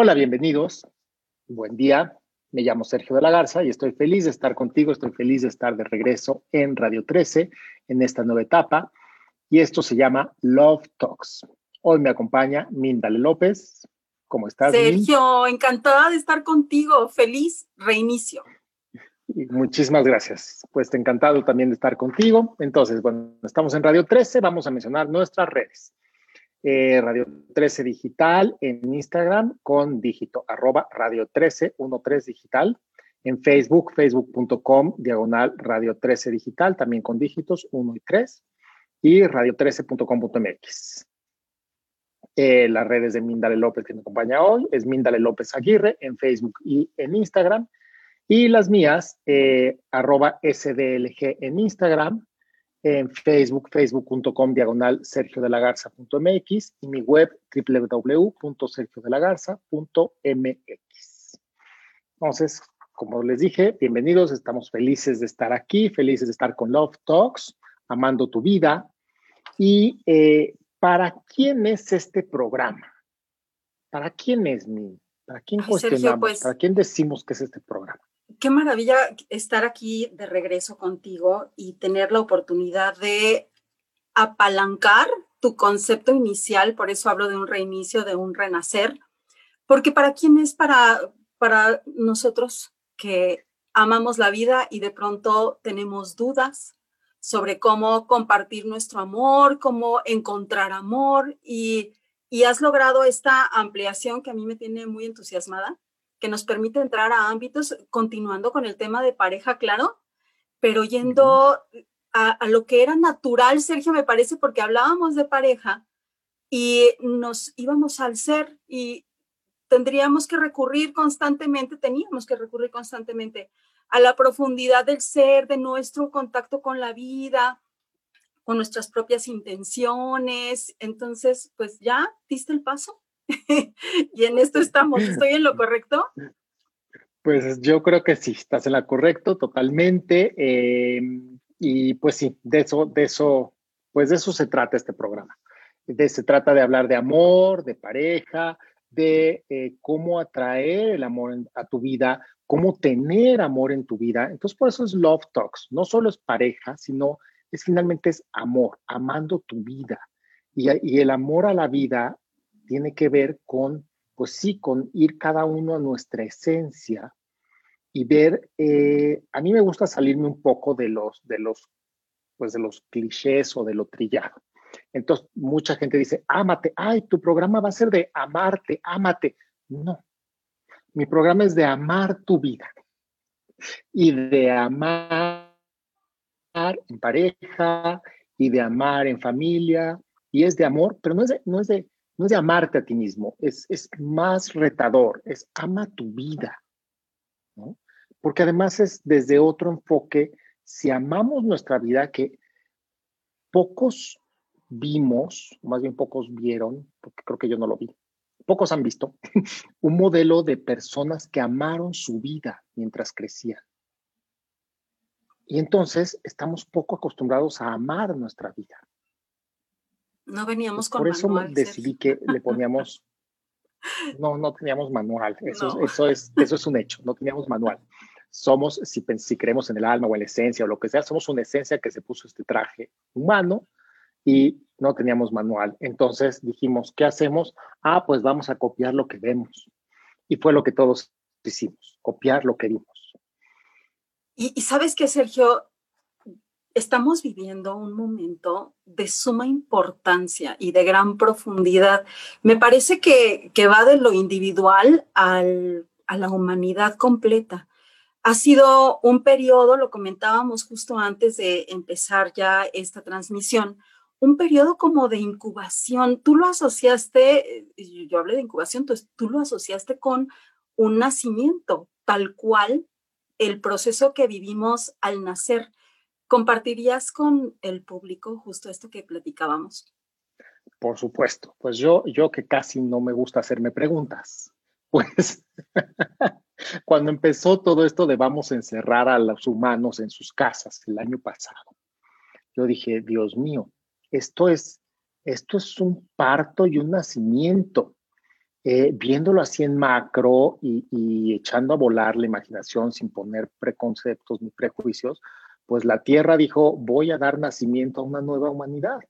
Hola, bienvenidos. Buen día. Me llamo Sergio de la Garza y estoy feliz de estar contigo. Estoy feliz de estar de regreso en Radio 13 en esta nueva etapa. Y esto se llama Love Talks. Hoy me acompaña Mindale López. ¿Cómo estás? Sergio, encantada de estar contigo. Feliz reinicio. muchísimas gracias. Pues encantado también de estar contigo. Entonces, bueno, estamos en Radio 13. Vamos a mencionar nuestras redes. Eh, Radio 13 Digital en Instagram con dígito arroba Radio 13 13 Digital. En Facebook, facebook.com diagonal Radio 13 Digital, también con dígitos 1 y 3. Y radio13.com.mx. Eh, las redes de Mindale López que me acompaña hoy es Mindale López Aguirre en Facebook y en Instagram. Y las mías, eh, arroba SDLG en Instagram, en Facebook, facebook.com diagonal Sergio de la Garza.mx y mi web www.sergiodelagarza.mx. Entonces, como les dije, bienvenidos, estamos felices de estar aquí, felices de estar con Love Talks, amando tu vida. ¿Y eh, para quién es este programa? ¿Para quién es mi? ¿Para quién cuestionamos? Pues ¿Para quién decimos que es este programa? Qué maravilla estar aquí de regreso contigo y tener la oportunidad de apalancar tu concepto inicial, por eso hablo de un reinicio, de un renacer, porque para quién es para, para nosotros que amamos la vida y de pronto tenemos dudas sobre cómo compartir nuestro amor, cómo encontrar amor y, y has logrado esta ampliación que a mí me tiene muy entusiasmada que nos permite entrar a ámbitos, continuando con el tema de pareja, claro, pero yendo a, lo que era natural, Sergio, me parece, porque hablábamos de pareja y nos íbamos al ser y tendríamos que recurrir constantemente, teníamos que recurrir constantemente a la profundidad del ser, de nuestro contacto con la vida, con nuestras propias intenciones. Entonces, pues ya diste el paso. y en esto estamos. ¿Estoy en lo correcto? Pues yo creo que sí, estás en lo correcto totalmente. Em, y pues sí, de eso, de eso, pues de eso se trata este programa. De, se trata de hablar de amor, de pareja, de eh, cómo atraer el amor a tu vida, cómo tener amor en tu vida. Entonces, por eso es Love Talks. No solo es pareja, sino es finalmente es amor, amando tu vida. Y, y el amor a la vida tiene que ver con, pues sí, con ir cada uno a nuestra esencia y ver, eh, a mí me gusta salirme un poco de los, de los, pues de los clichés o de lo trillado. Entonces, mucha gente dice, ámate, ay, tu programa va a ser de amarte, ámate. No, mi programa es de amar tu vida y de amar en pareja y de amar en familia y es de amor, pero no es no es de, no es de amarte a ti mismo, es, es más retador, es ama tu vida. Porque además es desde otro enfoque, si amamos nuestra vida, que pocos vimos, más bien pocos vieron, porque creo que yo no lo vi, pocos han visto, un modelo de personas que amaron su vida mientras crecían. Y entonces estamos poco acostumbrados a amar nuestra vida. No veníamos con Por eso decidí que le poníamos, no, no teníamos manual, eso, eso, es, eso es un hecho, no teníamos manual. Somos, si, si creemos en el alma o en la esencia o lo que sea, somos una esencia que se puso este traje humano y no teníamos manual. Entonces dijimos, ¿qué hacemos? Ah, pues vamos a copiar lo que vemos. Y fue lo que todos hicimos, copiar lo que vimos. Y, y sabes que, Sergio, estamos viviendo un momento de suma importancia y de gran profundidad. Me parece que, va de lo individual al, a la humanidad completa. Ha sido un periodo, lo comentábamos justo antes de empezar ya esta transmisión, un periodo como de incubación. Tú lo asociaste, yo hablé de incubación, entonces tú lo asociaste con un nacimiento, tal cual el proceso que vivimos al nacer. ¿Compartirías con el público justo esto que platicábamos? Por supuesto, pues yo, yo que casi no me gusta hacerme preguntas, pues cuando empezó todo esto de vamos a encerrar a los humanos en sus casas el año pasado, yo dije, Dios mío, esto es, esto es un parto y un nacimiento. eh, viéndolo así en macro y, echando a volar la imaginación sin poner preconceptos ni prejuicios, pues la Tierra dijo, voy a dar nacimiento a una nueva humanidad,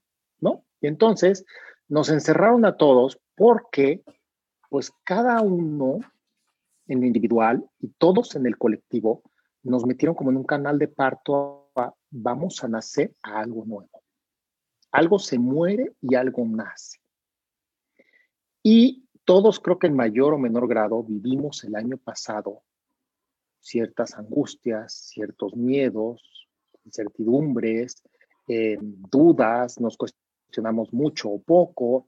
¿no? Y entonces nos encerraron a todos porque, pues cada uno en lo individual y todos en el colectivo nos metieron como en un canal de parto a, vamos a nacer a algo nuevo. Algo se muere y algo nace. Y todos creo que en mayor o menor grado vivimos el año pasado ciertas angustias, ciertos miedos, incertidumbres, eh, dudas, nos cuestionamos mucho o poco.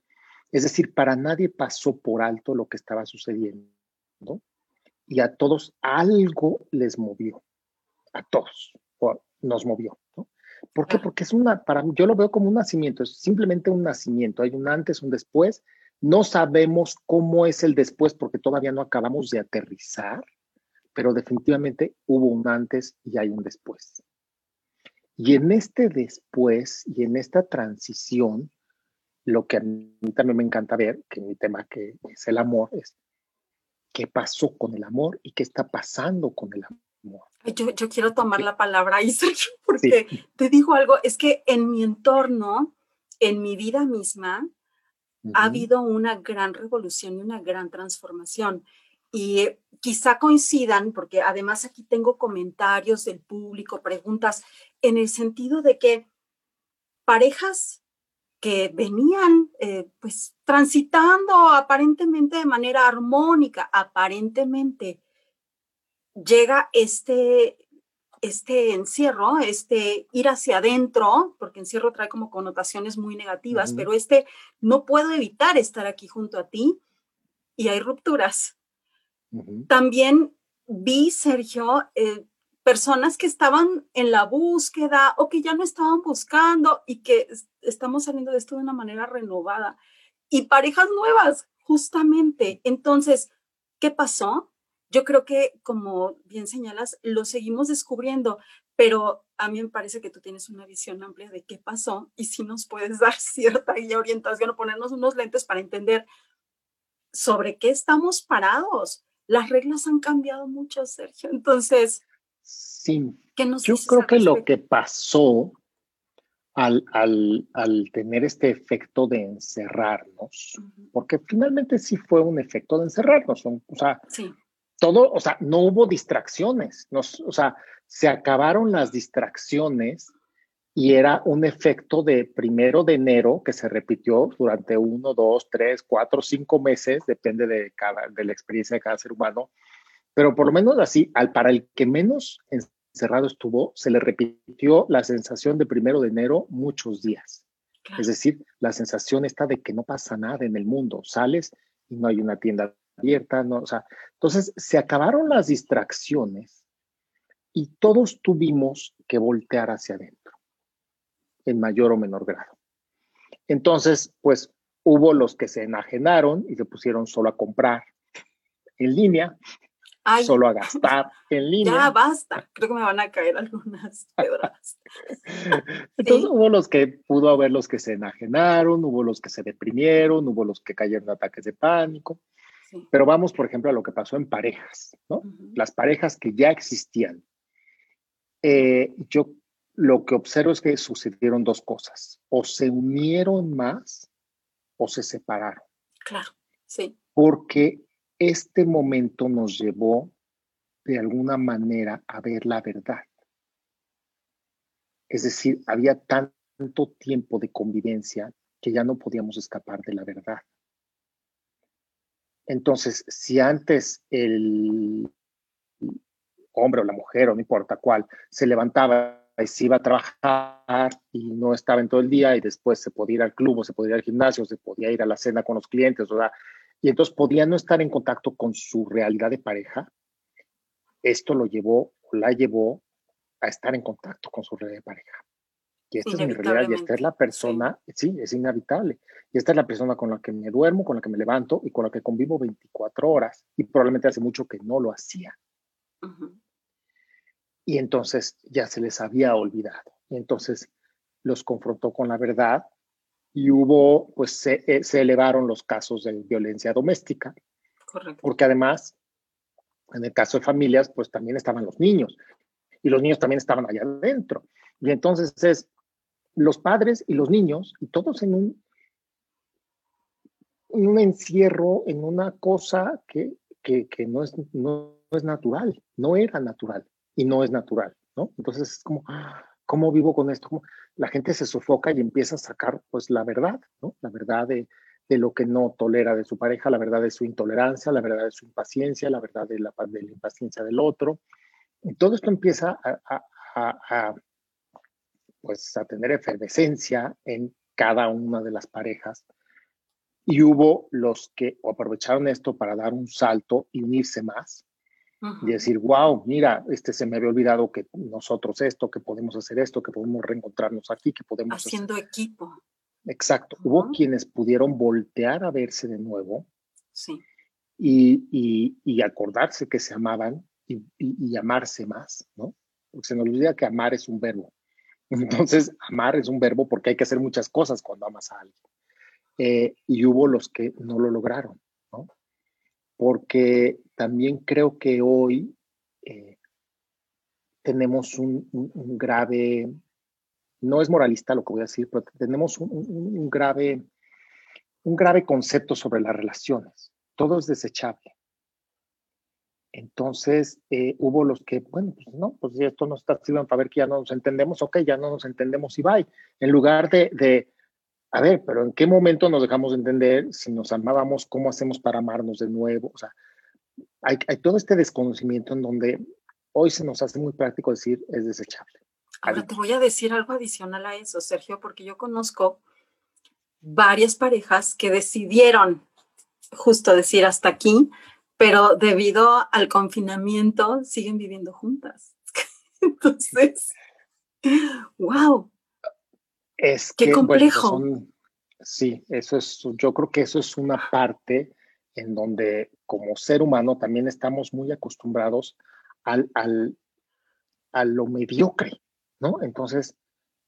Es decir, para nadie pasó por alto lo que estaba sucediendo. Y a todos algo les movió. A todos nos movió. ¿Por qué? Porque es una, para yo lo veo como un nacimiento, es simplemente un nacimiento. Hay un antes, un después, no sabemos cómo es el después porque todavía no acabamos de aterrizar, pero definitivamente hubo un antes y hay un después. Y en este después y en esta transición, lo que a mí también me encanta ver, que mi tema que es el amor, es qué pasó con el amor y qué está pasando con el amor. Yo, quiero tomar la palabra ahí, Sergio, porque te digo algo, es que en mi entorno, en mi vida misma, ha habido una gran revolución y una gran transformación. Y quizá coincidan, porque además aquí tengo comentarios del público, preguntas, en el sentido de que parejas que venían eh, pues transitando aparentemente de manera armónica, aparentemente llega este este encierro, este ir hacia adentro, porque encierro trae como connotaciones muy negativas, pero este no puedo evitar estar aquí junto a ti y hay rupturas. También vi, Sergio, eh, personas que estaban en la búsqueda o que ya no estaban buscando y que estamos saliendo de esto de una manera renovada. Y parejas nuevas, justamente. Entonces, ¿qué pasó? yo creo que, como bien señalas, lo seguimos descubriendo, pero a mí me parece que tú tienes una visión amplia de qué pasó y si nos puedes dar cierta guía, orientación o ponernos unos lentes para entender sobre qué estamos parados. Las reglas han cambiado mucho, Sergio. Entonces, sí. ¿qué nos yo creo que lo que pasó al, al, al, tener este efecto de encerrarnos, porque finalmente sí fue un efecto de encerrarnos, o sea, sí todo, o sea, no hubo distracciones, nos, o sea, se acabaron las distracciones y era un efecto de primero de enero que se repitió durante uno, dos, tres, cuatro, cinco meses, depende de, cada, de la experiencia de cada ser humano, pero por lo menos así, al, para el que menos encerrado estuvo, se le repitió la sensación de primero de enero muchos días. Es decir, la sensación está de que no pasa nada en el mundo, sales y no hay una tienda abierta, ¿no? O sea, entonces se acabaron las distracciones y todos tuvimos que voltear hacia adentro, en mayor o menor grado. Entonces, pues hubo los que se enajenaron y se pusieron solo a comprar en línea, solo a gastar en línea. Ya basta, creo que me van a caer algunas pedradas. Entonces hubo los que, pudo haber los que se enajenaron, hubo los que se deprimieron, hubo los que cayeron en ataques de pánico. Pero vamos, por ejemplo, a lo que pasó en parejas, ¿no? Las parejas que ya existían. Eh, yo lo que observo es que sucedieron dos cosas. O se unieron más o se separaron. Claro, sí. Porque este momento nos llevó de alguna manera a ver la verdad. Es decir, había tanto tiempo de convivencia que ya no podíamos escapar de la verdad. Entonces, si antes el hombre o la mujer, o no importa cuál, se levantaba y se iba a trabajar y no estaba en todo el día y después se podía ir al club o se podía ir al gimnasio, se podía ir a la cena con los clientes, y entonces podía no estar en contacto con su realidad de pareja, esto lo llevó o la llevó a estar en contacto con su realidad de pareja. Y esta es mi realidad y esta es la persona, sí. es inevitable. Y esta es la persona con la que me duermo, con la que me levanto y con la que convivo 24 horas. Y probablemente hace mucho que no lo hacía. Y entonces ya se les había olvidado. Y entonces los confrontó con la verdad y hubo, pues se, eh, se elevaron los casos de violencia doméstica. Correcto. Porque además, en el caso de familias, pues también estaban los niños y los niños también estaban allá adentro. Y entonces es los padres y los niños y todos en un, en un encierro, en una cosa que, que, que no, es, no, es natural, no era natural y no es natural, ¿no? Entonces es como, ¿cómo vivo con esto? La gente se sofoca y empieza a sacar pues la verdad. La verdad de, lo que no tolera de su pareja, la verdad de su intolerancia, la verdad de su impaciencia, la verdad de la, impaciencia del otro. Y todo esto empieza a, pues, a tener efervescencia en cada una de las parejas. Y hubo los que aprovecharon esto para dar un salto y unirse más, y decir, wow, mira, este se me había olvidado que nosotros esto, que podemos hacer esto, que podemos reencontrarnos aquí, que podemos... Haciendo equipo. Exacto. Hubo quienes pudieron voltear a verse de nuevo sí. y, y, y, acordarse que se amaban y, y, amarse más, ¿no? Porque se nos olvida que amar es un verbo. Entonces, amar es un verbo porque hay que hacer muchas cosas cuando amas a alguien. Eh, y hubo los que no lo lograron. Porque también creo que hoy eh, tenemos un, un, un, grave, no es moralista lo que voy a decir, pero tenemos un, un, grave, un grave concepto sobre las relaciones. Todo es desechable. Entonces, eh, hubo los que, bueno, pues no, pues esto no está sirviendo para ver que ya no nos entendemos, ok, ya no nos entendemos y bye. En lugar de, de, a ver, pero ¿en qué momento nos dejamos de entender si nos amábamos? ¿Cómo hacemos para amarnos de nuevo? O sea, hay, hay todo este desconocimiento en donde hoy se nos hace muy práctico decir es desechable. Ahora te voy a decir algo adicional a eso, Sergio, porque yo conozco varias parejas que decidieron justo decir hasta aquí, pero debido al confinamiento siguen viviendo juntas. Entonces, wow. Es qué que, complejo. Bueno, son, sí, eso es, yo creo que eso es una parte en donde como ser humano también estamos muy acostumbrados al, al, a lo mediocre, ¿no? Entonces,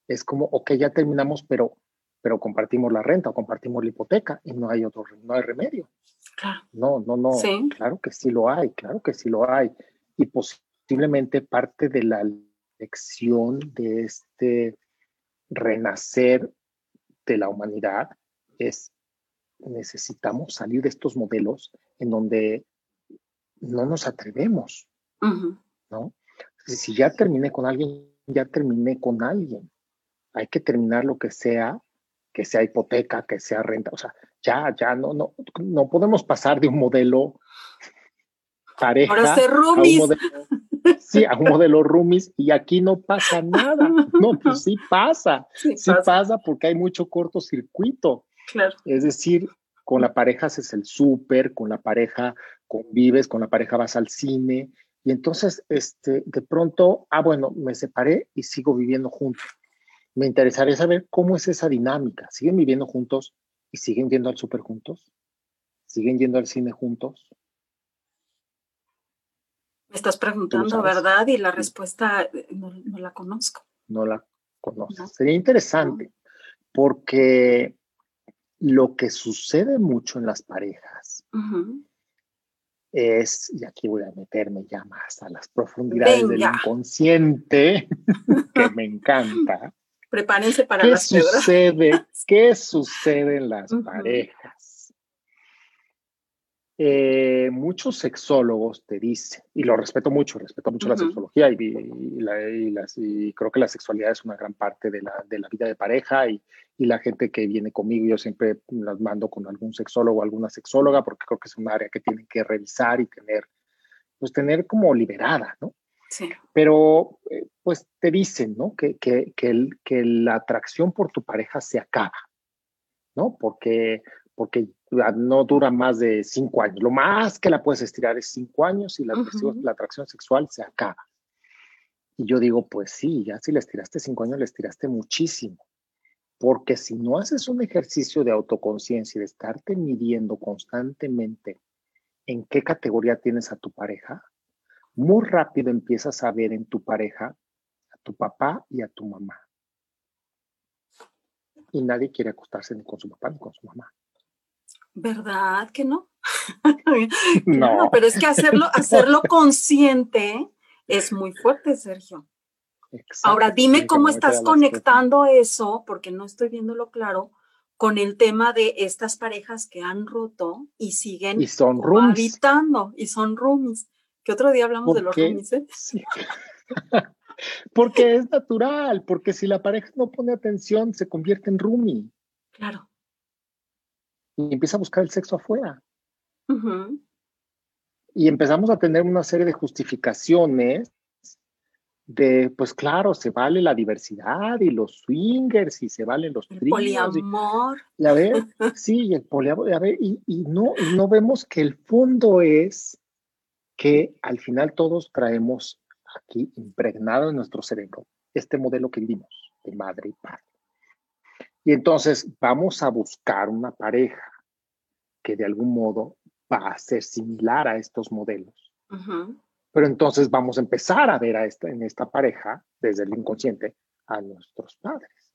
es como, ok, ya terminamos, pero, pero compartimos la renta o compartimos la hipoteca y no hay otro, no hay remedio. Claro. No, no, no. Sí. Claro que sí lo hay, claro que sí lo hay. Y posiblemente parte de la lección de este renacer de la humanidad es necesitamos salir de estos modelos en donde no nos atrevemos, uh -huh. ¿no? Si ya terminé con alguien, ya terminé con alguien. Hay que terminar lo que sea, que sea hipoteca, que sea renta, o sea, ya, ya no, no, no podemos pasar de un modelo pareja ser roomies. a un modelo, sí, a un modelo roomies y aquí no pasa nada. No, pues sí pasa, Sí, sí pasa. pasa porque hay mucho cortocircuito. Claro. Es decir, con la pareja haces el súper, con la pareja convives, con la pareja vas al cine y entonces este, de pronto, ah, bueno, me separé y sigo viviendo juntos. Me interesaría saber cómo es esa dinámica. ¿Siguen viviendo juntos y siguen yendo al súper juntos? ¿Siguen yendo al cine juntos? Me estás preguntando? ¿verdad? Y la respuesta eh, no, no la conozco. No la conoces. No. Sería interesante porque lo que sucede mucho en las parejas Uh -huh. es, y aquí voy a meterme ya más a las profundidades del inconsciente, que me encanta. Prepárense para ¿Qué las sucede? ¿Qué sucede en las parejas? Eh, muchos sexólogos te dicen, y lo respeto mucho, respeto mucho la sexología y, y la- y las- y creo que la sexualidad es una gran parte de la, de la vida de pareja y, la gente que viene conmigo, yo siempre las mando con algún sexólogo o alguna sexóloga porque creo que es un área que tienen que revisar y tener, pues tener como liberada, ¿no? Sí. pero eh, pues te dicen, ¿no? Que, que, que, el- que la atracción por tu pareja se acaba, ¿no? Porque, porque no dura más de cinco años. Lo más que la puedes estirar es cinco años y la, atracción- la sexual se acaba. Y yo digo, pues sí, ya si le estiraste cinco años, le estiraste muchísimo. Porque si no haces un ejercicio de autoconciencia y de estarte midiendo constantemente en qué categoría tienes a tu pareja, muy rápido empiezas a ver en tu pareja a tu papá y a tu mamá. y nadie quiere acostarse ni con su papá ni con su mamá. ¿Verdad que no? no. pero es que hacerlo, hacerlo consciente es muy fuerte, Sergio. Ahora, dime cómo estás conectando eso, porque no estoy viéndolo claro, con el tema de estas parejas que han roto y siguen y son habitando y son roomies. Que otro día hablamos de los roomies, ¿eh? porque es natural, porque si la pareja no pone atención, se convierte en roomie. Claro. Y empieza a buscar el sexo afuera. Y empezamos a tener una serie de justificaciones de, pues claro, se vale la diversidad y los swingers y se valen los el poliamor. Y, a ver, sí, el poliamor, a ver, y, y, no, no vemos que el fondo es que al final todos traemos aquí impregnado en nuestro cerebro este modelo que vimos de madre y padre. Y entonces vamos a buscar una pareja que de algún modo va a ser similar a estos modelos. Pero entonces vamos a empezar a ver a esta, en esta pareja, desde el inconsciente, a nuestros padres.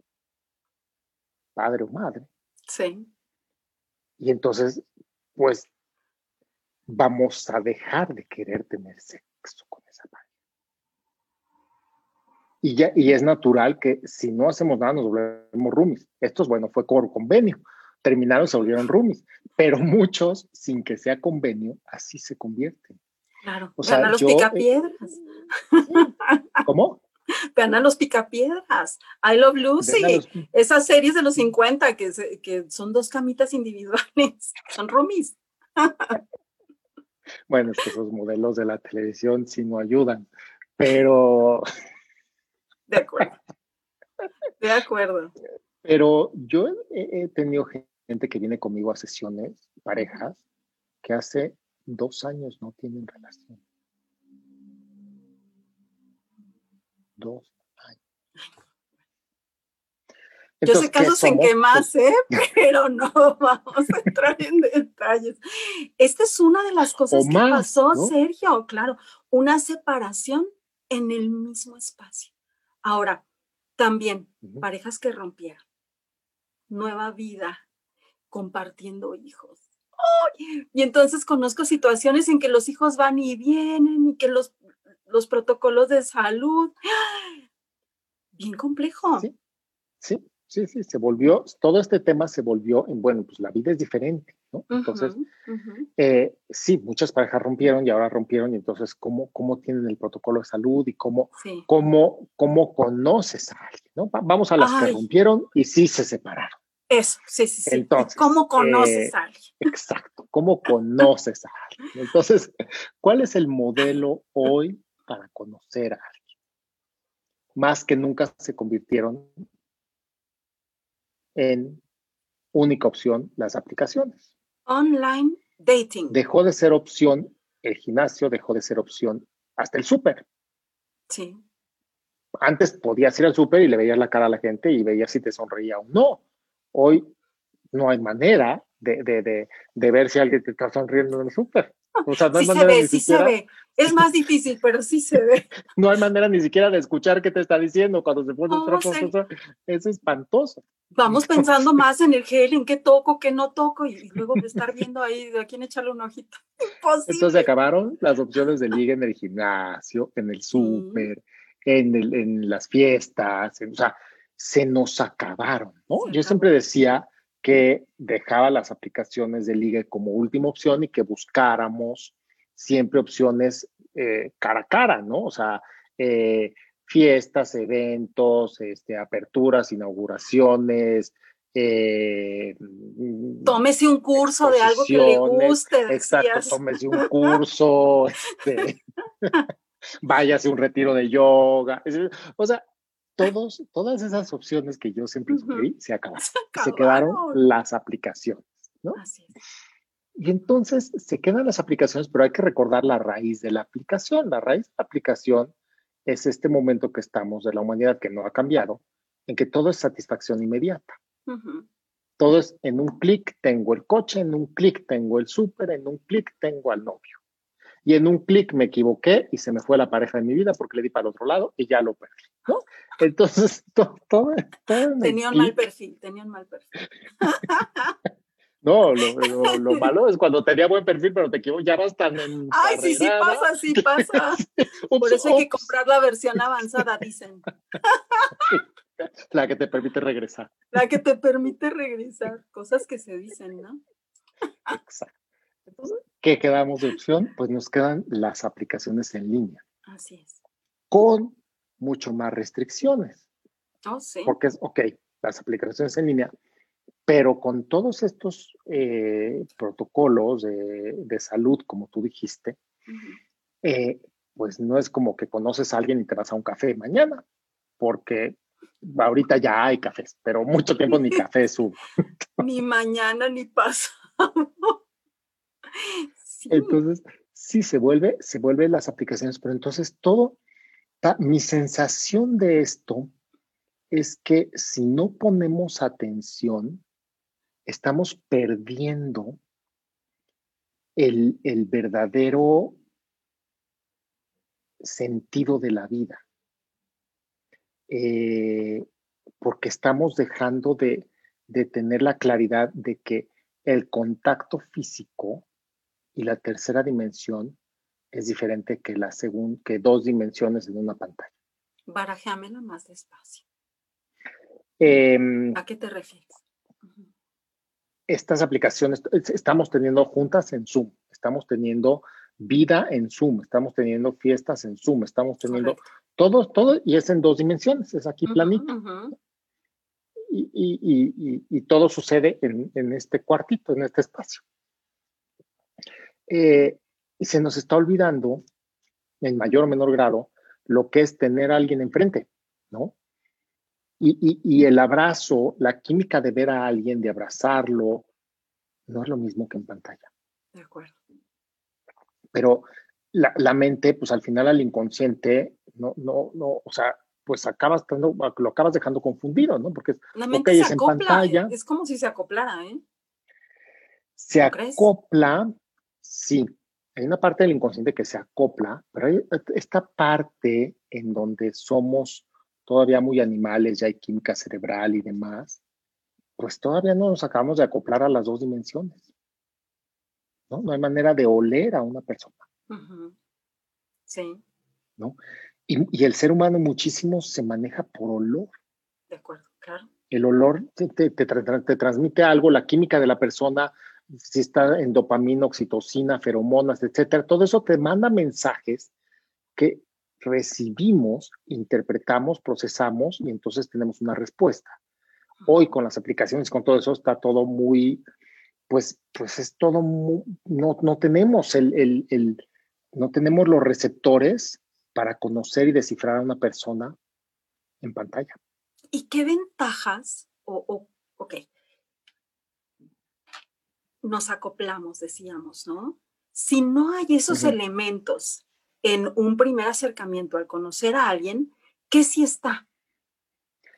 Padre o madre. Sí. Y entonces, pues, vamos a dejar de querer tener sexo con esa pareja. Y, ya, y es natural que si no hacemos nada nos volvemos roomies. Esto es bueno, fue por convenio. Terminaron, se volvieron roomies. Pero muchos, sin que sea convenio, así se convierten. Claro, o sea, los picapiedras. ¿Cómo? Vean a los picapiedras. I Love Lucy. Esas series de los 50 que, que son dos camitas individuales. Son roomies. bueno, es que esos modelos de la televisión sí no ayudan. Pero. De acuerdo. De acuerdo. Pero yo he tenido gente que viene conmigo a sesiones, parejas, que hace dos años no tienen relación. Dos años. Yo sé casos en que más, ¿eh? pero no vamos a entrar en detalles. Esta es una de las cosas que pasó, Sergio, claro, una separación en el mismo espacio. Ahora, también parejas que rompieron, nueva vida, compartiendo hijos, y entonces conozco situaciones en que los hijos van y vienen y que los, los protocolos de salud, bien complejo. Sí, sí, sí, sí, se volvió, todo este tema se volvió en, bueno, pues la vida es diferente, ¿no? Entonces, eh, sí, muchas parejas rompieron y ahora rompieron y entonces, ¿cómo, cómo tienen el protocolo de salud y cómo, cómo, cómo conoces a alguien, ¿no? Vamos a las que rompieron y sí se separaron. Eso, sí, sí, sí. Entonces, ¿Cómo conoces eh, a alguien? Exacto, ¿cómo conoces a alguien? Entonces, ¿cuál es el modelo hoy para conocer a alguien? Más que nunca se convirtieron en única opción las aplicaciones. Online dating. Dejó de ser opción el gimnasio, dejó de ser opción hasta el súper. Sí. Antes podías ir al súper y le veías la cara a la gente y veías si te sonreía o no. Hoy no hay manera de, de, de, ver si alguien te está sonriendo en el súper. O sea, no sí se ve, sí se ve. Es más difícil, pero sí se ve. No hay manera ni siquiera de escuchar qué te está diciendo cuando se pone oh, Es espantoso. Vamos pensando más en el gel, en qué toco, qué no toco, y, luego de estar viendo ahí de a quién echarle un ojito. Imposible. Entonces se acabaron las opciones de liga en el gimnasio, en el súper, en, en las fiestas, o sea, se nos acabaron, ¿no? Yo siempre decía que dejaba las aplicaciones de liga como última opción y que buscáramos siempre opciones eh, cara a cara, ¿no? O sea, eh, fiestas, eventos, este, aperturas, inauguraciones. Eh, tómese un curso de algo que le guste. Exacto, tómese un curso, este, váyase un retiro de yoga. O sea, todos, todas esas opciones que yo siempre uh se acabaron. Se, quedaron las aplicaciones, ¿no? Así es. Y entonces se quedan las aplicaciones, pero hay que recordar la raíz de la aplicación. La raíz de la aplicación es este momento que estamos de la humanidad que no ha cambiado, en que todo es satisfacción inmediata. Todo es en un clic tengo el coche, en un clic tengo el súper, en un clic tengo al novio. Y en un clic me equivoqué y se me fue la pareja de mi vida porque le di para el otro lado y ya lo perdí, ¿no? Entonces, todo, todo, Tenía un mal perfil, tenía un mal perfil. No, lo, malo es cuando tenía buen perfil, pero te equivocas, ya vas tan en. Ay, sí, sí pasa, sí pasa. Por eso hay que comprar la versión avanzada, dicen. La que te permite regresar. La que te permite regresar. Cosas que se dicen, ¿no? Exacto. Entonces, ¿qué quedamos de opción? Pues nos quedan las aplicaciones en línea. Así es. Con mucho más restricciones. Oh, sí. Porque es, ok, las aplicaciones en línea pero con todos estos eh, protocolos de, salud, como tú dijiste, eh, pues no es como que conoces a alguien y te vas a un café mañana, porque ahorita ya hay cafés, pero mucho tiempo ni café subo. ni mañana ni pasado. Entonces, sí se vuelve, se vuelven las aplicaciones, pero entonces todo, mi sensación de esto es que si no ponemos atención, estamos perdiendo el, verdadero sentido de la vida. Eh, porque estamos dejando de, tener la claridad de que el contacto físico y la tercera dimensión es diferente que, la que dos dimensiones en una pantalla. Barajéamela más despacio. Em, ¿A qué te refieres? estas aplicaciones, estamos teniendo juntas en Zoom, estamos teniendo vida en Zoom, estamos teniendo fiestas en Zoom, estamos teniendo todo, todo, y es en dos dimensiones, es aquí planito. y, todo sucede en, este cuartito, en este espacio. Eh, y se nos está olvidando, en mayor o menor grado, lo que es tener a alguien enfrente, ¿no? Y, el abrazo, la química de ver a alguien, de abrazarlo, no es lo mismo que en pantalla. De acuerdo. Pero la, mente, pues al final al inconsciente, no, no, no, o sea, pues acabas lo acabas dejando confundido, ¿no? Porque la mente se acopla, en pantalla, es como si se acoplara, ¿eh? Se acopla, sí. Hay una parte del inconsciente que se acopla, pero hay esta parte en donde somos todavía muy animales, ya hay química cerebral y demás, pues todavía no nos acabamos de acoplar a las dos dimensiones. ¿no? No hay manera de oler a una persona. Sí. ¿no? Y, el ser humano muchísimo se maneja por olor. De acuerdo, claro. El olor te, te, transmite algo, la química de la persona, si está en dopamina, oxitocina, feromonas, etcétera, todo eso te manda mensajes que recibimos, interpretamos, procesamos y entonces tenemos una respuesta. Hoy con las aplicaciones, con todo eso, está todo muy, pues, pues es todo no, no tenemos el, el, no tenemos los receptores para conocer y descifrar a una persona en pantalla. ¿Y qué ventajas, o, o ok, nos acoplamos, decíamos, ¿no? Si no hay esos elementos en un primer acercamiento al conocer a alguien, ¿qué sí está?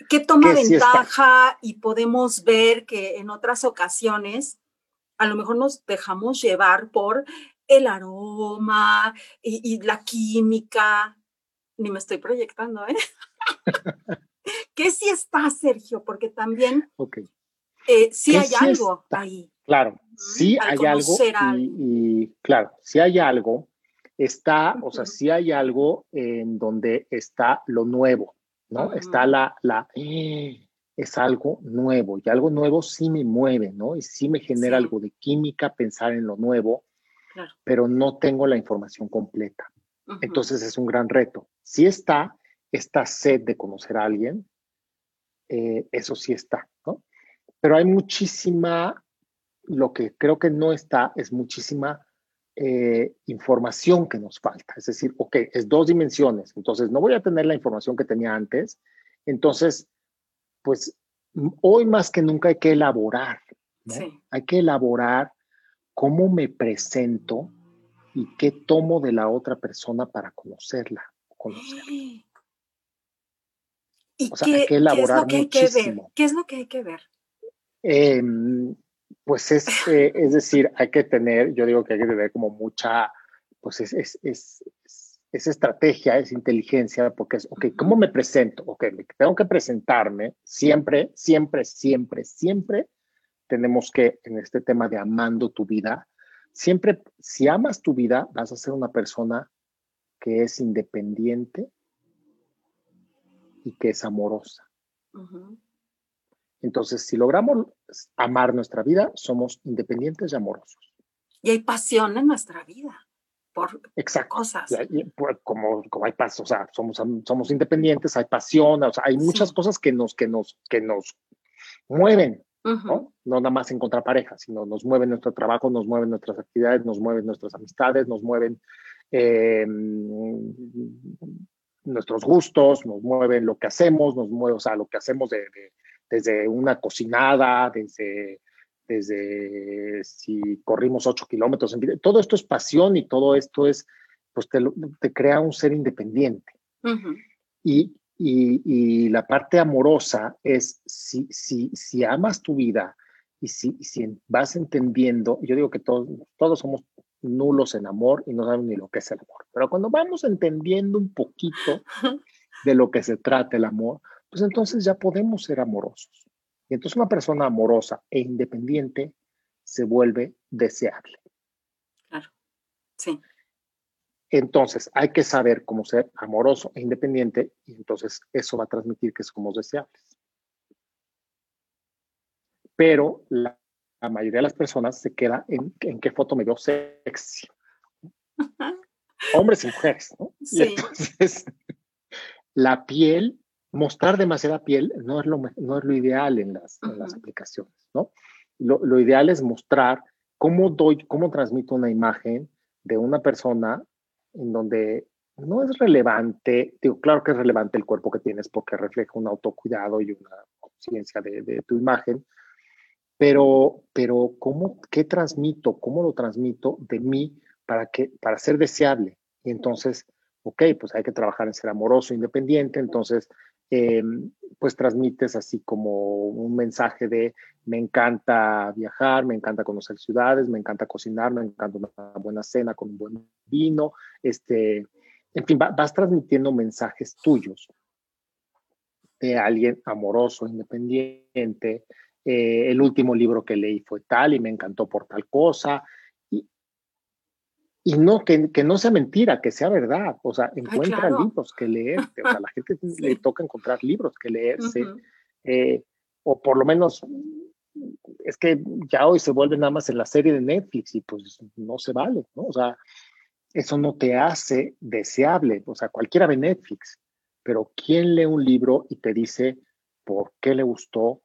¿Qué toma ventaja y podemos ver que en otras ocasiones a lo mejor nos dejamos llevar por el aroma y, la química? Ni me estoy proyectando, ¿eh? ¿Qué sí está, Sergio? Porque también eh, sí hay algo ahí. Claro, sí hay algo. y, claro, sí hay algo está, o sea, sí hay algo en donde está lo nuevo, ¿no? Está la, la, es algo nuevo y algo nuevo sí me mueve, ¿no? Y sí me genera algo de química pensar en lo nuevo, pero no tengo la información completa. Entonces es un gran reto. Si está esta sed de conocer a alguien, eh, eso sí está, ¿no? Pero hay muchísima, lo que creo que no está es muchísima eh, información que nos falta. Es decir, ok, es dos dimensiones, entonces no voy a tener la información que tenía antes. Entonces, pues hoy más que nunca hay que elaborar, Hay que elaborar cómo me presento y qué tomo de la otra persona para conocerla. ¿Y qué, es lo que hay que ver? ¿Qué es lo que hay que ver? Pues es, eh, es decir, hay que tener, yo digo que hay que tener como mucha pues es, es, es, es, estrategia, es inteligencia, porque es, ok, ¿cómo me presento? Ok, tengo que presentarme siempre, siempre, siempre, siempre tenemos que, en este tema de amando tu vida, siempre, si amas tu vida, vas a ser una persona que es independiente y que es amorosa. Entonces, si logramos amar nuestra vida, somos independientes y amorosos. Y hay pasión en nuestra vida por cosas. Pues, como, como hay pasión, o sea, somos, somos independientes, hay pasión, o sea, hay muchas cosas que nos, que nos, que nos mueven, ¿no? No nada más encontrar pareja, sino nos mueven nuestro trabajo, nos mueven nuestras actividades, nos mueven nuestras amistades, nos mueven em, nuestros gustos, nos mueven lo que hacemos, nos mueve, o sea, lo que hacemos de, desde una cocinada, desde, desde si corrimos ocho kilómetros, todo esto es pasión y todo esto es, pues te, te crea un ser independiente. y, y, y, la parte amorosa es si, si, si amas tu vida y si, si vas entendiendo, yo digo que todos, todos somos nulos en amor y no saben ni lo que es el amor, pero cuando vamos entendiendo un poquito de lo que se trata el amor, pues entonces ya podemos ser amorosos. Y entonces una persona amorosa e independiente se vuelve deseable. Claro, sí. Entonces hay que saber cómo ser amoroso e independiente y entonces eso va a transmitir que somos deseables. Pero la, mayoría de las personas se queda en, en qué foto me veo sexy. Hombres y mujeres, ¿no? Sí. Y entonces la piel mostrar demasiada piel no es lo, no es lo ideal en las, las aplicaciones, ¿no? Lo, lo, ideal es mostrar cómo doy, cómo transmito una imagen de una persona en donde no es relevante, digo, claro que es relevante el cuerpo que tienes porque refleja un autocuidado y una conciencia de, de, tu imagen, pero, pero ¿cómo, qué transmito, cómo lo transmito de mí para, que, para ser deseable? Y entonces, ok, pues hay que trabajar en ser amoroso, independiente, entonces Em, pues transmites así como un mensaje de me encanta viajar, me encanta conocer ciudades, me encanta cocinar, me encanta una buena cena con un buen vino, este, en fin, vas transmitiendo mensajes tuyos de alguien amoroso, independiente. Eh, el último libro que leí fue tal y me encantó por tal cosa y no, que, que, no sea mentira, que sea verdad. O sea, encuentra libros que leer. O sea, a la gente le toca encontrar libros que leerse. Eh, o por lo menos, es que ya hoy se vuelve nada más en la serie de Netflix y pues no se vale, ¿no? O sea, eso no te hace deseable. O sea, cualquiera ve Netflix, pero ¿quién lee un libro y te dice por qué le gustó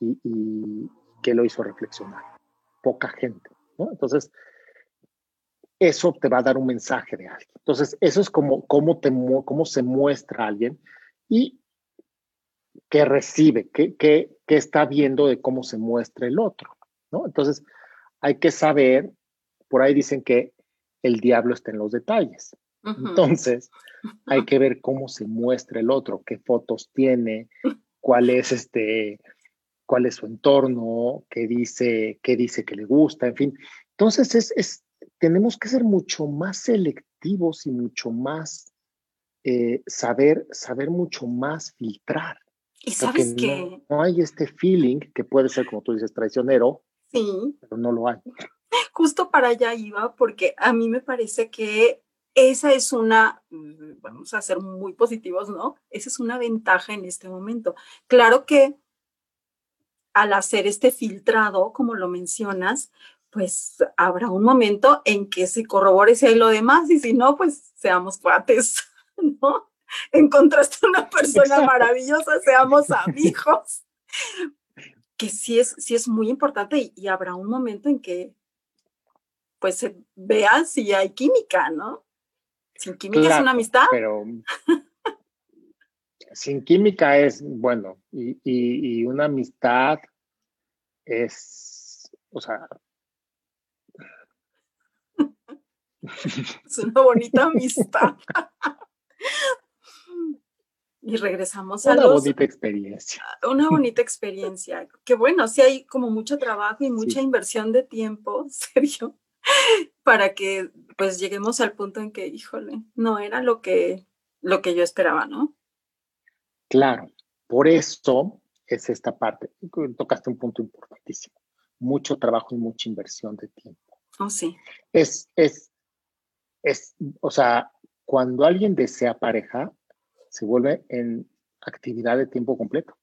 y, y qué lo hizo reflexionar? Poca gente, ¿no? Entonces, eso te va a dar un mensaje de alguien. Entonces, eso es como cómo, te, cómo se muestra a alguien y qué recibe, qué, qué, qué está viendo de cómo se muestra el otro. ¿no? Entonces, hay que saber, por ahí dicen que el diablo está en los detalles. Entonces, hay que ver cómo se muestra el otro, qué fotos tiene, cuál es este, cuál es su entorno, qué dice, qué dice que le gusta, en fin. Entonces, es, es tenemos que ser mucho más selectivos y mucho más eh, saber, saber mucho más filtrar. Y sabes que no, hay este feeling que puede ser, como tú dices, traicionero, sí. pero no lo hay. Justo para allá iba, porque a mí me parece que esa es una, mm, vamos a ser muy positivos, ¿no? Esa es una ventaja en este momento. Claro que al hacer este filtrado, como lo mencionas, pues habrá un momento en que se corrobore si hay lo demás y si no, pues seamos cuates, ¿no? Encontraste una persona maravillosa, seamos amigos. Que sí es, sí es muy importante y, habrá un momento en que pues se vea si hay química, ¿no? Sin química es una amistad. Pero sin química es, bueno, y, y una amistad es, o sea, es una bonita amistad. y regresamos a una bonita experiencia. Una bonita experiencia. Que bueno, sí hay como mucho trabajo y mucha inversión de tiempo, Sergio, para que pues lleguemos al punto en que, híjole, no era lo que, lo que yo esperaba, ¿no? Claro, por eso es esta parte. Tocaste un punto importantísimo. Mucho trabajo y mucha inversión de tiempo. Oh, sí. Es, es, es, o sea, cuando alguien desea pareja, se vuelve en actividad de tiempo completo.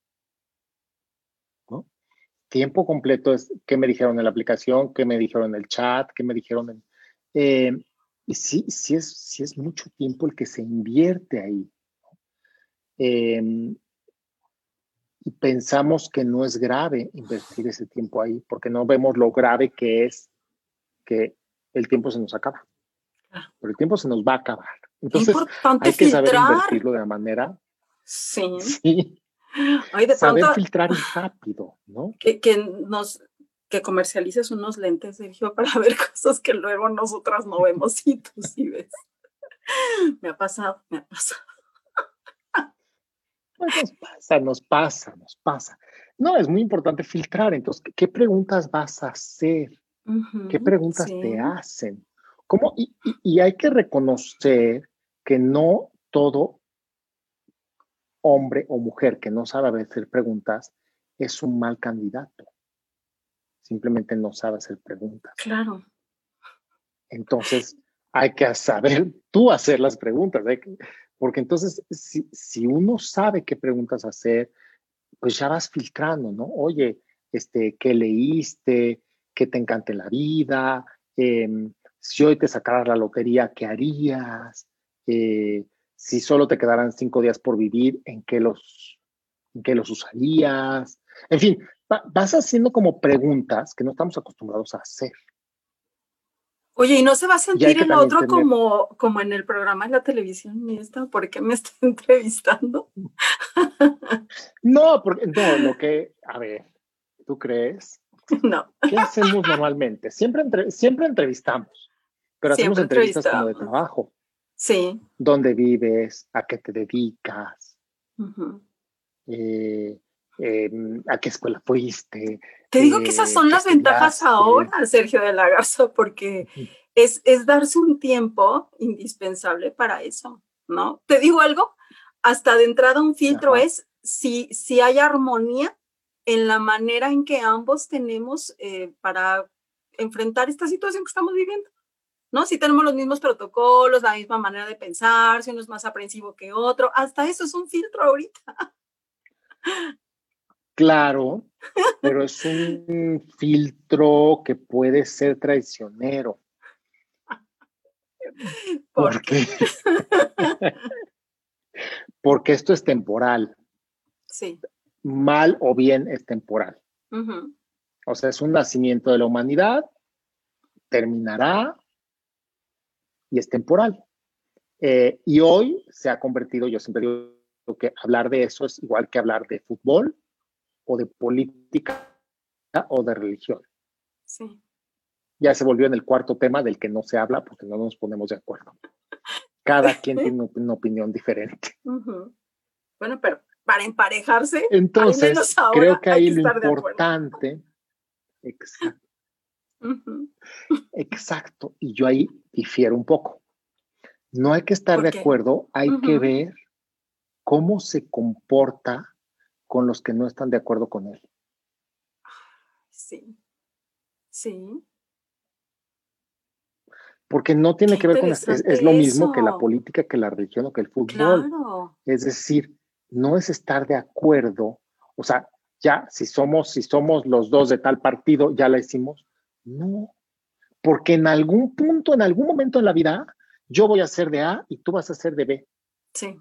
Tiempo completo es qué me dijeron en la aplicación, qué me dijeron en el chat, qué me dijeron en... Eh, y sí, sí es, sí es mucho tiempo el que se invierte ahí. Em, y pensamos que no es grave invertir ese tiempo ahí, porque no vemos lo grave que es que el tiempo se nos acaba. Pero el tiempo se nos va a acabar. Entonces, hay que saber invertirlo de la manera. Sí. Sí. saber filtrar rápido, ¿no? Que, que, nos que comercialices unos lentes, Sergio, para ver cosas que luego nosotras no vemos y tú sí ves. Me ha pasado, me ha pasado. Nos pasa, nos pasa, nos pasa. No, es muy importante filtrar. Entonces, ¿qué preguntas vas a hacer? ¿Qué preguntas te hacen? ¿Cómo? Y, y, hay que reconocer que no todo hombre o mujer que no sabe hacer preguntas es un mal candidato. Simplemente no sabe hacer preguntas. Claro. Entonces, hay que saber tú hacer las preguntas. Que, porque entonces, si, uno sabe qué preguntas hacer, pues ya vas filtrando, ¿no? Oye, este, ¿qué leíste? ¿Qué te encanta en la vida? Em, si hoy te sacaras la lotería, ¿qué harías? Eh, si solo te quedaran cinco días por vivir, ¿en qué los, en qué los usarías? En fin, vas haciendo como preguntas que no estamos acostumbrados a hacer. Oye, ¿y no se va a sentir el otro como, como en el programa de la televisión? ¿Por qué me está entrevistando? no, porque no, lo que, a ver, ¿tú crees? No. ¿Qué hacemos normalmente? Siempre, siempre entrevistamos, pero hacemos entrevistas como de trabajo. Sí. ¿Dónde vives? ¿A qué te dedicas? eh, Em, a qué escuela fuiste. Te digo que esas son las ventajas ahora, Sergio de la Garza, porque es, es darse un tiempo indispensable para eso, ¿no? Te digo algo, hasta de entrada un filtro es si, si hay armonía en la manera en que ambos tenemos eh, para enfrentar esta situación que estamos viviendo. ¿No? Si tenemos los mismos protocolos, la misma manera de pensar, si uno es más aprensivo que otro, hasta eso es un filtro ahorita. Claro, pero es un filtro que puede ser traicionero. ¿Por qué? Porque esto es temporal. Sí. Mal o bien es temporal. O sea, es un nacimiento de la humanidad, terminará y es temporal. Eh, y hoy se ha convertido, yo siempre digo que hablar de eso es igual que hablar de fútbol, o de política o de religión. Sí. Ya se volvió en el cuarto tema del que no se habla porque no nos ponemos de acuerdo. Cada quien tiene una opinión diferente. Bueno, pero para emparejarse, entonces creo que ahí lo importante, exacto, exacto, y yo ahí difiero un poco. No hay que estar de acuerdo, hay que ver cómo se comporta con los que no están de acuerdo con él. Sí, sí. Porque no tiene que ver con... Es, es, lo mismo que la política, que la religión o que el fútbol. Es decir, no es estar de acuerdo. O sea, ya, si somos, si somos los dos de tal partido, ya la hicimos. No, porque en algún punto, en algún momento en la vida, yo voy a ser de A y tú vas a ser de B. Sí.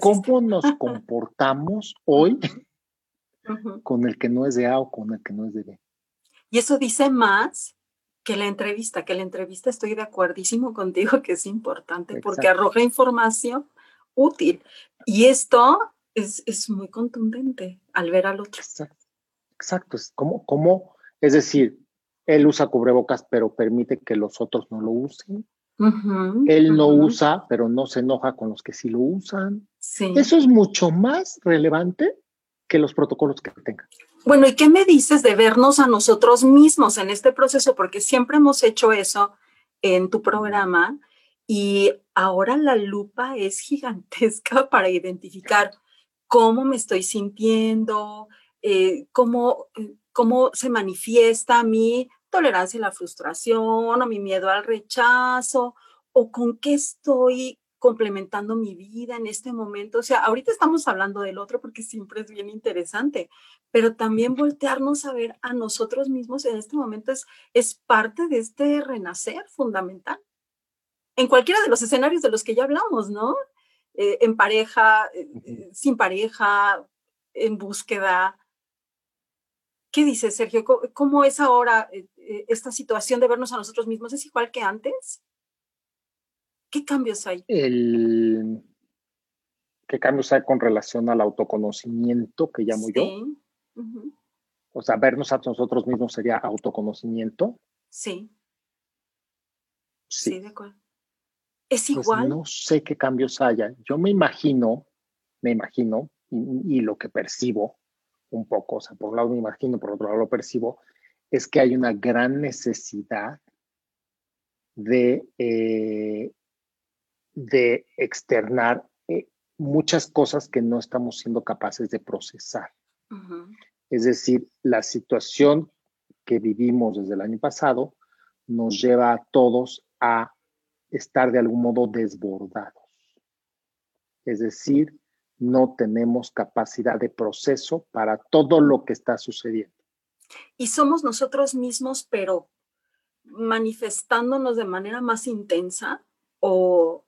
¿Cómo nos comportamos hoy con el que no es de A o con el que no es de B? Y eso dice más que la entrevista, que la entrevista estoy de acuerdísimo contigo que es importante porque arroja información útil. Y esto es, es, muy contundente al ver al otro. Exacto. Es como, como, es decir, él usa cubrebocas, pero permite que los otros no lo usen. Él no usa, pero no se enoja con los que sí lo usan. Eso es mucho más relevante que los protocolos que tengan. Bueno, ¿y qué me dices de vernos a nosotros mismos en este proceso? Porque siempre hemos hecho eso en tu programa y ahora la lupa es gigantesca para identificar cómo me estoy sintiendo, eh, cómo, eh, cómo se manifiesta mi tolerancia a la frustración o mi miedo al rechazo o con qué estoy complementando mi vida en este momento. O sea, ahorita estamos hablando del otro porque siempre es bien interesante, pero también voltearnos a ver a nosotros mismos en este momento es, es parte de este renacer fundamental. En cualquiera de los escenarios de los que ya hablamos, ¿no? Eh, en pareja, eh, eh, sin pareja, en búsqueda. ¿Qué dices, Sergio? ¿Cómo, es ahora esta situación de vernos a nosotros mismos? ¿Es igual que antes? ¿Qué cambios hay? El, ¿Qué cambios hay con relación al autoconocimiento que llamo yo? O sea, vernos a nosotros mismos sería autoconocimiento. Sí. Sí, de acuerdo. ¿Es pues igual? no sé qué cambios haya. Yo me imagino, me imagino, y, lo que percibo un poco, o sea, por un lado me imagino, por otro lado lo percibo, es que hay una gran necesidad de eh, de externar eh, muchas cosas que no estamos siendo capaces de procesar. Es decir, la situación que vivimos desde el año pasado nos lleva a todos a estar de algún modo desbordados. Es decir, no tenemos capacidad de proceso para todo lo que está sucediendo. Y somos nosotros mismos, pero manifestándonos de manera más intensa o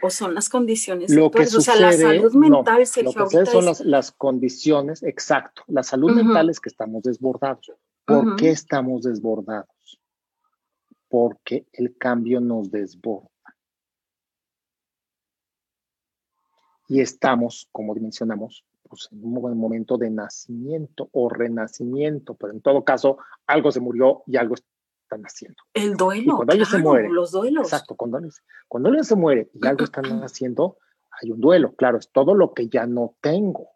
o son las condiciones lo que o sea, la salud mental, se Lo que son las, condiciones, exacto. La salud mental es que estamos desbordados. ¿Por qué estamos desbordados? Porque el cambio nos desborda. Y estamos, como mencionamos, pues, en un momento de nacimiento o renacimiento, pero en todo caso, algo se murió y algo están haciendo. El duelo. cuando alguien se muere. Los duelos. Exacto, cuando, cuando alguien se muere y algo están haciendo, hay un duelo. Claro, es todo lo que ya no tengo.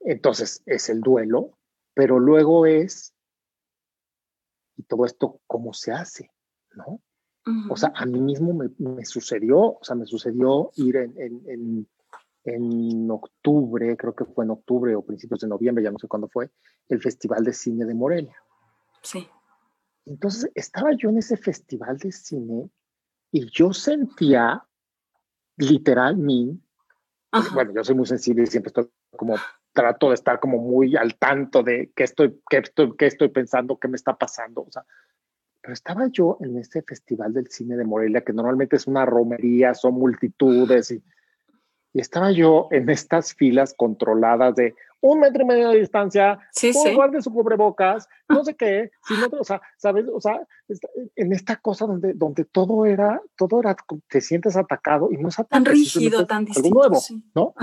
Entonces, es el duelo, pero luego es, y todo esto, ¿cómo se hace? ¿No? O sea, a mí mismo me, sucedió, o sea, me sucedió ir en, en, en, octubre, creo que fue en octubre o principios de noviembre, ya no sé cuándo fue, el Festival de Cine de Morelia. Sí. Entonces estaba yo en ese festival de cine y yo sentía literal mi, bueno, yo soy muy sensible y siempre estoy como, trato de estar como muy al tanto de qué estoy, qué estoy, qué estoy pensando, qué me está pasando, o sea, pero estaba yo en ese festival del cine de Morelia, que normalmente es una romería, son multitudes y y estaba yo en estas filas controladas de un metro y medio de distancia, sí, sí. guarde su cubrebocas, no sé qué, sino, o sea, sabes, o sea, en esta cosa donde, donde todo era, todo era, te sientes atacado y no es tan rígido, tan distinto, algo nuevo, ¿no?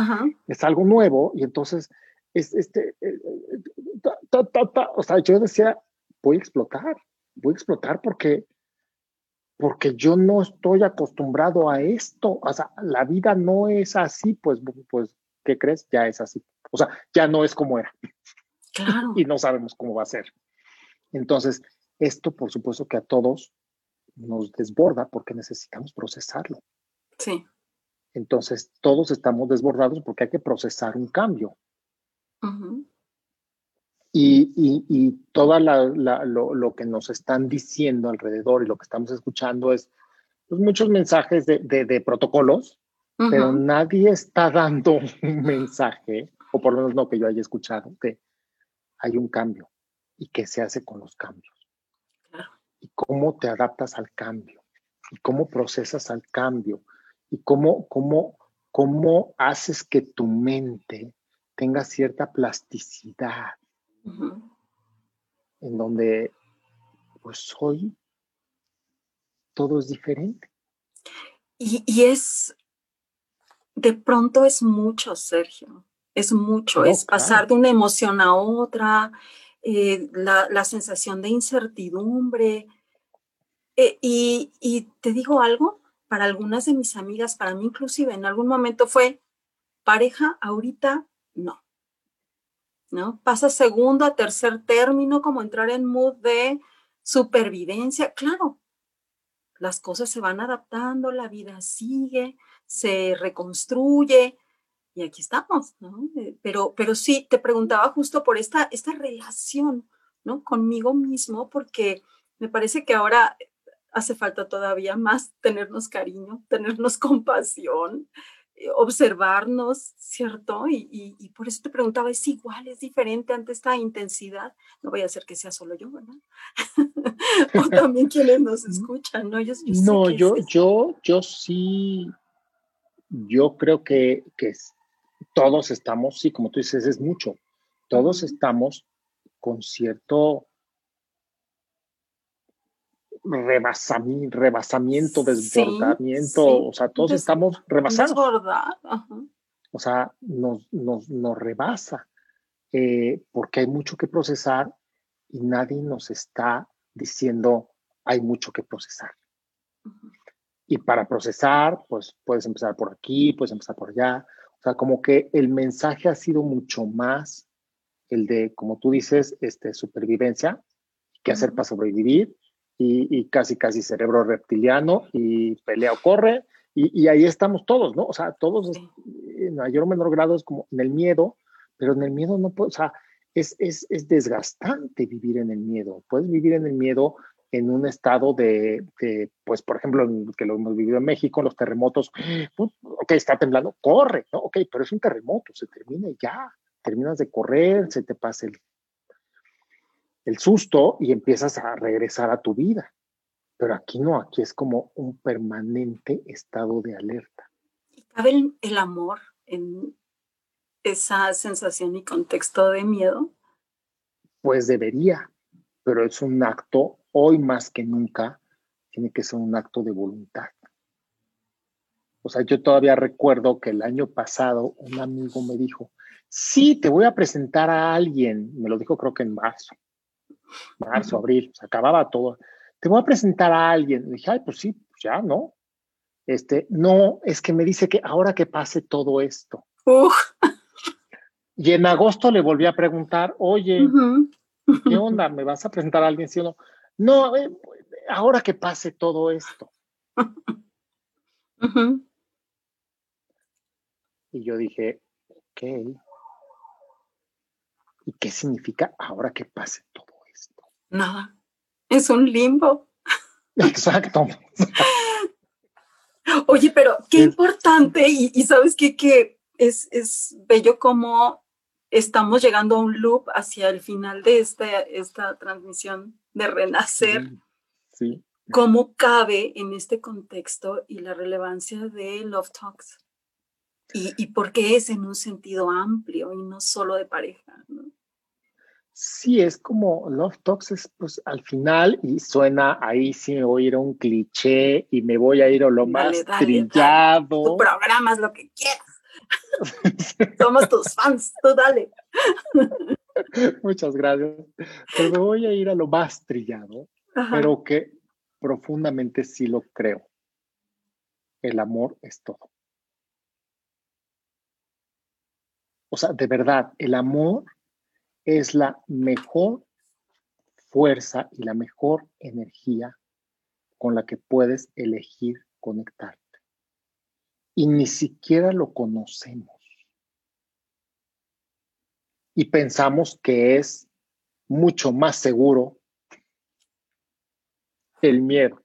Es algo nuevo y entonces, es, este, eh, eh, o sea, yo decía, voy a explotar, voy a explotar porque porque yo no estoy acostumbrado a esto. O sea, la vida no es así, pues, pues, ¿qué crees? Ya es así. O sea, ya no es como era. Claro. y no sabemos cómo va a ser. Entonces, esto, por supuesto, que a todos nos desborda porque necesitamos procesarlo. Sí. Entonces, todos estamos desbordados porque hay que procesar un cambio. Y, y, y todo lo, lo, que nos están diciendo alrededor y lo que estamos escuchando es pues, muchos mensajes de, de, protocolos, pero nadie está dando un mensaje, o por lo menos no que yo haya escuchado, que hay un cambio. Y qué se hace con los cambios. Y cómo te adaptas al cambio, y cómo procesas al cambio, y cómo, cómo, cómo haces que tu mente tenga cierta plasticidad en donde pues hoy todo es diferente. Y, es, de pronto es mucho, Sergio, es mucho, es pasar de una emoción a otra, eh, la, sensación de incertidumbre. Eh, y, y te digo algo, para algunas de mis amigas, para mí inclusive en algún momento fue pareja, ahorita no. ¿No? Pasa segundo a tercer término, como entrar en mood de supervivencia. Claro, las cosas se van adaptando, la vida sigue, se reconstruye y aquí estamos, ¿no? Eh, pero, pero sí, te preguntaba justo por esta, esta relación, ¿no? Conmigo mismo, porque me parece que ahora hace falta todavía más tenernos cariño, tenernos compasión, observarnos, ¿cierto? Y, por eso te preguntaba, ¿es igual, es diferente ante esta intensidad? No voy a hacer que sea solo yo, ¿verdad? o también quienes nos escuchan, ¿no? Yo, no, yo, yo, yo sí, yo creo que, que todos estamos, sí, como tú dices, es mucho, todos estamos con cierto rebasamiento, rebasamiento desbordamiento, o sea, todos estamos rebasados. O sea, nos, nos, nos rebasa, eh, porque hay mucho que procesar y nadie nos está diciendo hay mucho que procesar. Y para procesar, pues puedes empezar por aquí, puedes empezar por allá. O sea, como que el mensaje ha sido mucho más el de, como tú dices, este, supervivencia, qué hacer para sobrevivir, y, casi, casi cerebro reptiliano y pelea o corre, y, ahí estamos todos, ¿no? O sea, todos en mayor o menor grado es como en el miedo, pero en el miedo no puedo, o sea, es, es, es desgastante vivir en el miedo. Puedes vivir en el miedo en un estado de, de, pues, por ejemplo, que lo hemos vivido en México, los terremotos, ok, está temblando, corre, ¿no? Ok, pero es un terremoto, se termina y ya, terminas de correr, se te pasa el el susto y empiezas a regresar a tu vida. Pero aquí no, aquí es como un permanente estado de alerta. ¿Cabe el, amor en esa sensación y contexto de miedo? Pues debería, pero es un acto, hoy más que nunca, tiene que ser un acto de voluntad. O sea, yo todavía recuerdo que el año pasado un amigo me dijo, sí, te voy a presentar a alguien, me lo dijo creo que en marzo, marzo, abril, se acababa todo. Te voy a presentar a alguien. dije, ay, pues sí, pues ya, ¿no? Este, no, es que me dice que ahora que pase todo esto. Y en agosto le volví a preguntar, oye, ¿qué onda? ¿Me vas a presentar a alguien, sí o no? No, eh, ahora que pase todo esto. Y yo dije, ok. ¿Y qué significa ahora que pase todo? Nada. Es un limbo. Exacto. Oye, pero qué importante, y, sabes qué, que es, es bello como estamos llegando a un loop hacia el final de esta, esta transmisión de renacer. Sí. ¿Cómo cabe en este contexto y la relevancia de Love Talks? Y, y por qué es en un sentido amplio y no solo de pareja. ¿no? Sí, es como Love Talks, es pues al final, y suena ahí sí me voy a ir a un cliché y me voy a ir a lo más trillado. Tu programa es lo que quieras. Somos tus fans, tú dale. Muchas gracias. Pero me voy a ir a lo más trillado, pero que profundamente sí lo creo. El amor es todo. O sea, de verdad, el amor es la mejor fuerza y la mejor energía con la que puedes elegir conectarte. Y ni siquiera lo conocemos. Y pensamos que es mucho más seguro el miedo.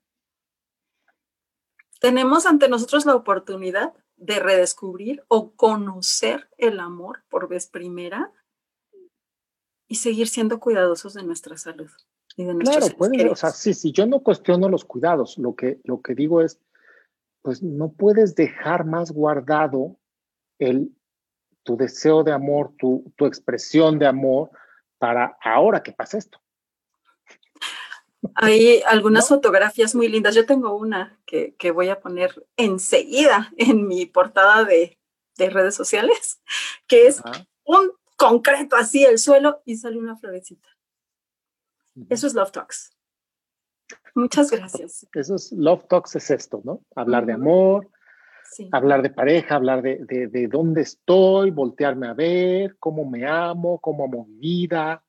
Tenemos ante nosotros la oportunidad de redescubrir o conocer el amor por vez primera y seguir siendo cuidadosos de nuestra salud. Y de claro, puede, o sea, sí, sí, yo no cuestiono los cuidados, lo que, lo que digo es, pues no puedes dejar más guardado el, tu deseo de amor, tu, tu expresión de amor para ahora que pasa esto. Hay algunas fotografías muy lindas. Yo tengo una que, que, voy a poner enseguida en mi portada de, de redes sociales, que es un concreto así el suelo y sale una florecita. Eso es Love Talks. Muchas gracias. Eso es Love Talks es esto, ¿no? Hablar de amor, hablar de pareja, hablar de, de, dónde estoy, voltearme a ver, cómo me amo, cómo amo mi vida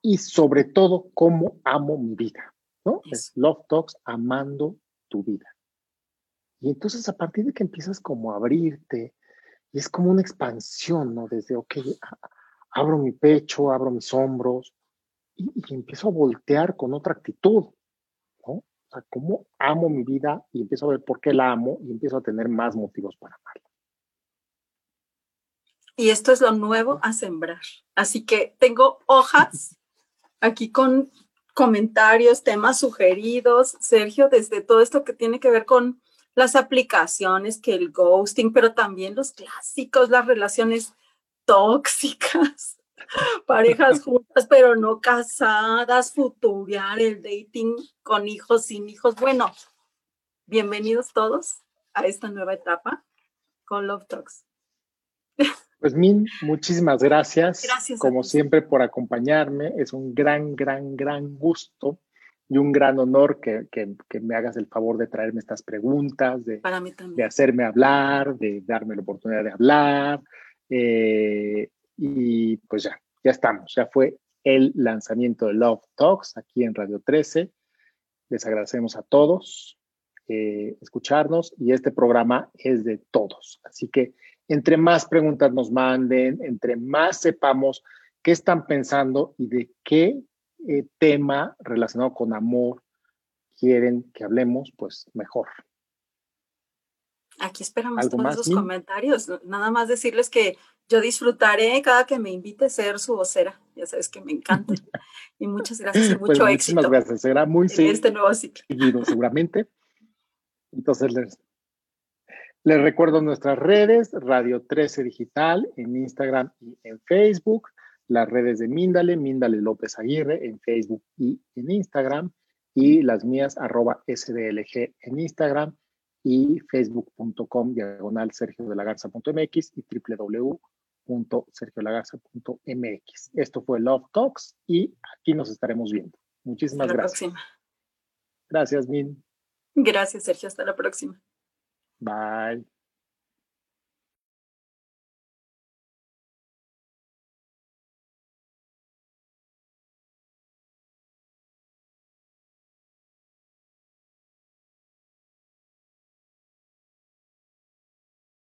y sobre todo cómo amo mi vida. ¿no? Es Love Talks, amando tu vida. Y entonces a partir de que empiezas como a abrirte, y es como una expansión, ¿no? Desde, ok, abro mi pecho, abro mis hombros, y, y empiezo a voltear con otra actitud, ¿no? O sea, cómo amo mi vida y empiezo a ver por qué la amo y empiezo a tener más motivos para amarla. Y esto es lo nuevo a sembrar. Así que tengo hojas aquí con comentarios, temas sugeridos, Sergio, desde todo esto que tiene que ver con las aplicaciones, que el ghosting, pero también los clásicos, las relaciones tóxicas, parejas juntas, pero no casadas, futurear, el dating con hijos, sin hijos. Bueno, bienvenidos todos a esta nueva etapa con Love Talks. Pues Min, muchísimas gracias. Gracias. Como siempre por acompañarme. Es un gran, gran, gran gusto y un gran honor que, me hagas el favor de traerme estas preguntas, de, de hacerme hablar, de darme la oportunidad de hablar. Eh, y pues ya, ya estamos. Ya fue el lanzamiento de Love Talks aquí en Radio 13. Les agradecemos a todos eh, escucharnos y este programa es de todos. Así que entre más preguntas nos manden, entre más sepamos qué están pensando y de qué eh, tema relacionado con amor quieren que hablemos, pues mejor. Aquí esperamos todos los comentarios. Nada más decirles que yo disfrutaré cada que me invite a ser su vocera. Ya sabes que me encanta. y muchas gracias y pues mucho éxito. Muchas gracias. Será muy en este nuevo ciclo. seguramente. Entonces les les recuerdo nuestras redes, Radio 13 Digital en Instagram y en Facebook, las redes de Míndale, Míndale López Aguirre en Facebook y en Instagram, y las mías, arroba SDLG en Instagram y facebook.com diagonal sergio de la garza.mx y www.sergiolagarza.mx. Esto fue Love Talks y aquí nos estaremos viendo. Muchísimas hasta gracias. La próxima. Gracias, Min. Gracias, Sergio. Hasta la próxima. Bye.